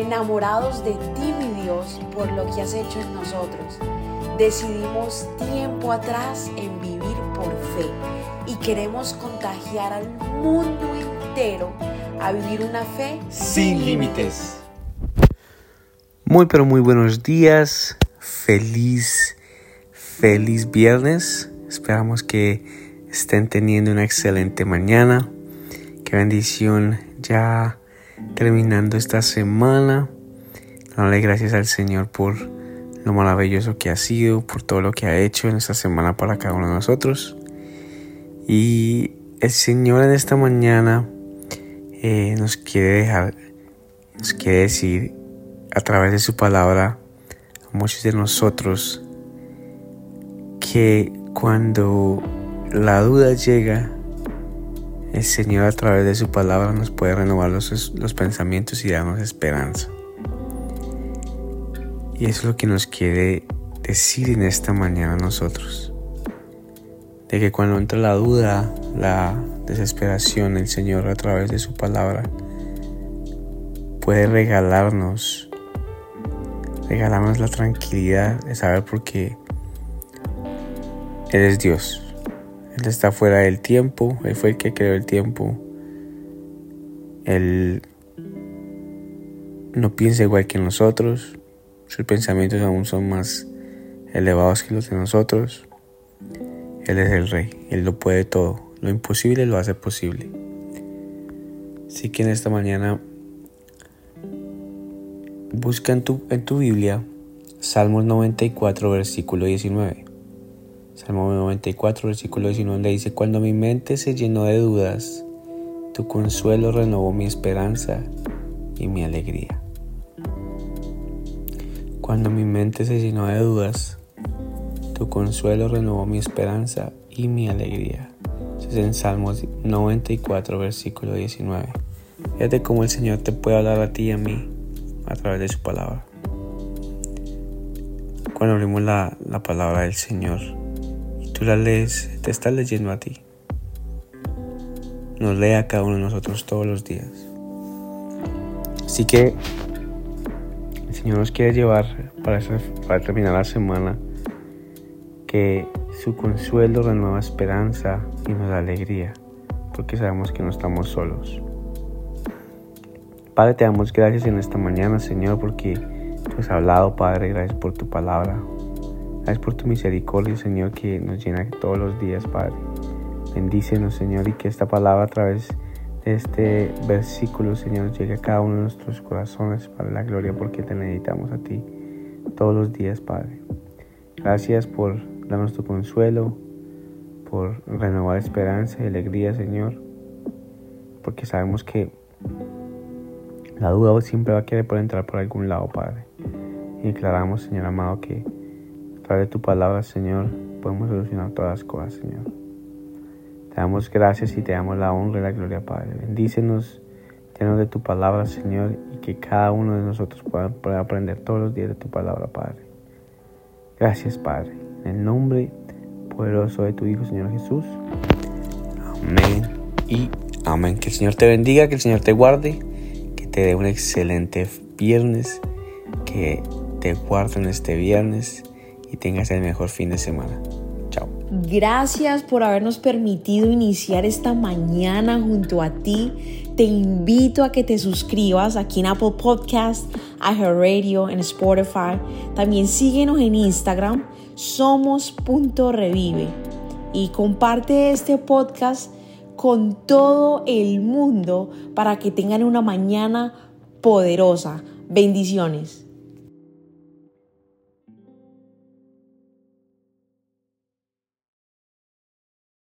enamorados de ti, mi Dios, por lo que has hecho en nosotros. Decidimos tiempo atrás en vivir por fe y queremos contagiar al mundo entero a vivir una fe sin límites. Muy pero muy buenos días, feliz, feliz viernes. Esperamos que estén teniendo una excelente mañana. Qué bendición ya terminando esta semana. Darle gracias al Señor por lo maravilloso que ha sido, por todo lo que ha hecho en esta semana para cada uno de nosotros. Y el Señor en esta mañana eh, nos quiere dejar, nos quiere decir a través de su palabra a muchos de nosotros que cuando la duda llega, el Señor a través de su palabra nos puede renovar los, los pensamientos y darnos esperanza. Y eso es lo que nos quiere decir en esta mañana a nosotros. De que cuando entra la duda, la desesperación, el Señor a través de su palabra puede regalarnos, regalarnos la tranquilidad de saber por qué Él es Dios él está fuera del tiempo, Él fue el que creó el tiempo. Él no piensa igual que nosotros, sus pensamientos aún son más elevados que los de nosotros. Él es el rey, Él lo puede todo, lo imposible lo hace posible. Así que en esta mañana busca en tu, en tu Biblia Salmos 94, versículo 19. Salmo 94, versículo 19, dice, Cuando mi mente se llenó de dudas, tu consuelo renovó mi esperanza y mi alegría. Cuando mi mente se llenó de dudas, tu consuelo renovó mi esperanza y mi alegría. Es en Salmos 94, versículo 19. Fíjate cómo el Señor te puede hablar a ti y a mí a través de su palabra. Cuando abrimos la, la palabra del Señor, te está leyendo a ti. Nos lee a cada uno de nosotros todos los días. Así que el Señor nos quiere llevar para, para terminar la semana que su consuelo renueva esperanza y nos da alegría, porque sabemos que no estamos solos. Padre, te damos gracias en esta mañana, Señor, porque tú has hablado, Padre, gracias por tu palabra. Gracias por tu misericordia, Señor, que nos llena todos los días, Padre. Bendícenos, Señor, y que esta palabra a través de este versículo, Señor, llegue a cada uno de nuestros corazones para la gloria, porque te necesitamos a ti todos los días, Padre. Gracias por darnos tu consuelo, por renovar esperanza y alegría, Señor, porque sabemos que la duda siempre va a querer por entrar por algún lado, Padre. Y declaramos, Señor amado, que de tu palabra, Señor, podemos solucionar todas las cosas, Señor. Te damos gracias y te damos la honra y la gloria, Padre. Bendícenos, llenos de tu palabra, Señor, y que cada uno de nosotros pueda, aprender todos los días de tu palabra, Padre. Gracias, Padre. En el nombre poderoso de tu Hijo, Señor Jesús. Amén y amén. Que el Señor te bendiga, que el Señor te guarde, que te dé un excelente viernes, que te guarde en este viernes y tengas el mejor fin de semana. Chao. Gracias por habernos permitido iniciar esta mañana junto a ti. Te invito a que te suscribas aquí en Apple Podcast, Radio, en Spotify. También síguenos en Instagram, somos.revive. Y comparte este podcast con todo el mundo para que tengan una mañana poderosa. Bendiciones.